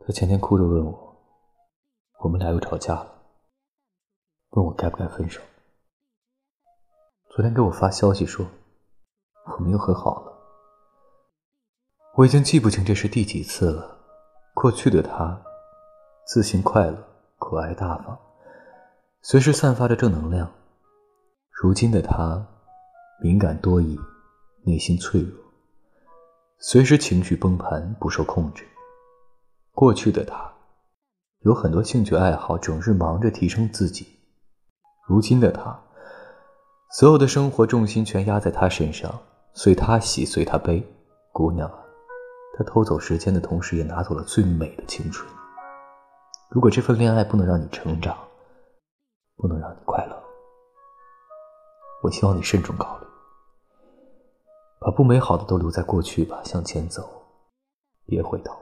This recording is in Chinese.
他前天哭着问我，我们俩又吵架了，问我该不该分手。昨天给我发消息说，我们又和好了。我已经记不清这是第几次了。过去的他，自信快乐，可爱大方，随时散发着正能量；如今的他，敏感多疑，内心脆弱，随时情绪崩盘，不受控制。过去的他，有很多兴趣爱好，整日忙着提升自己；如今的他，所有的生活重心全压在他身上，随他喜，随他悲。姑娘啊！他偷走时间的同时，也拿走了最美的青春。如果这份恋爱不能让你成长，不能让你快乐，我希望你慎重考虑，把不美好的都留在过去吧，向前走，别回头。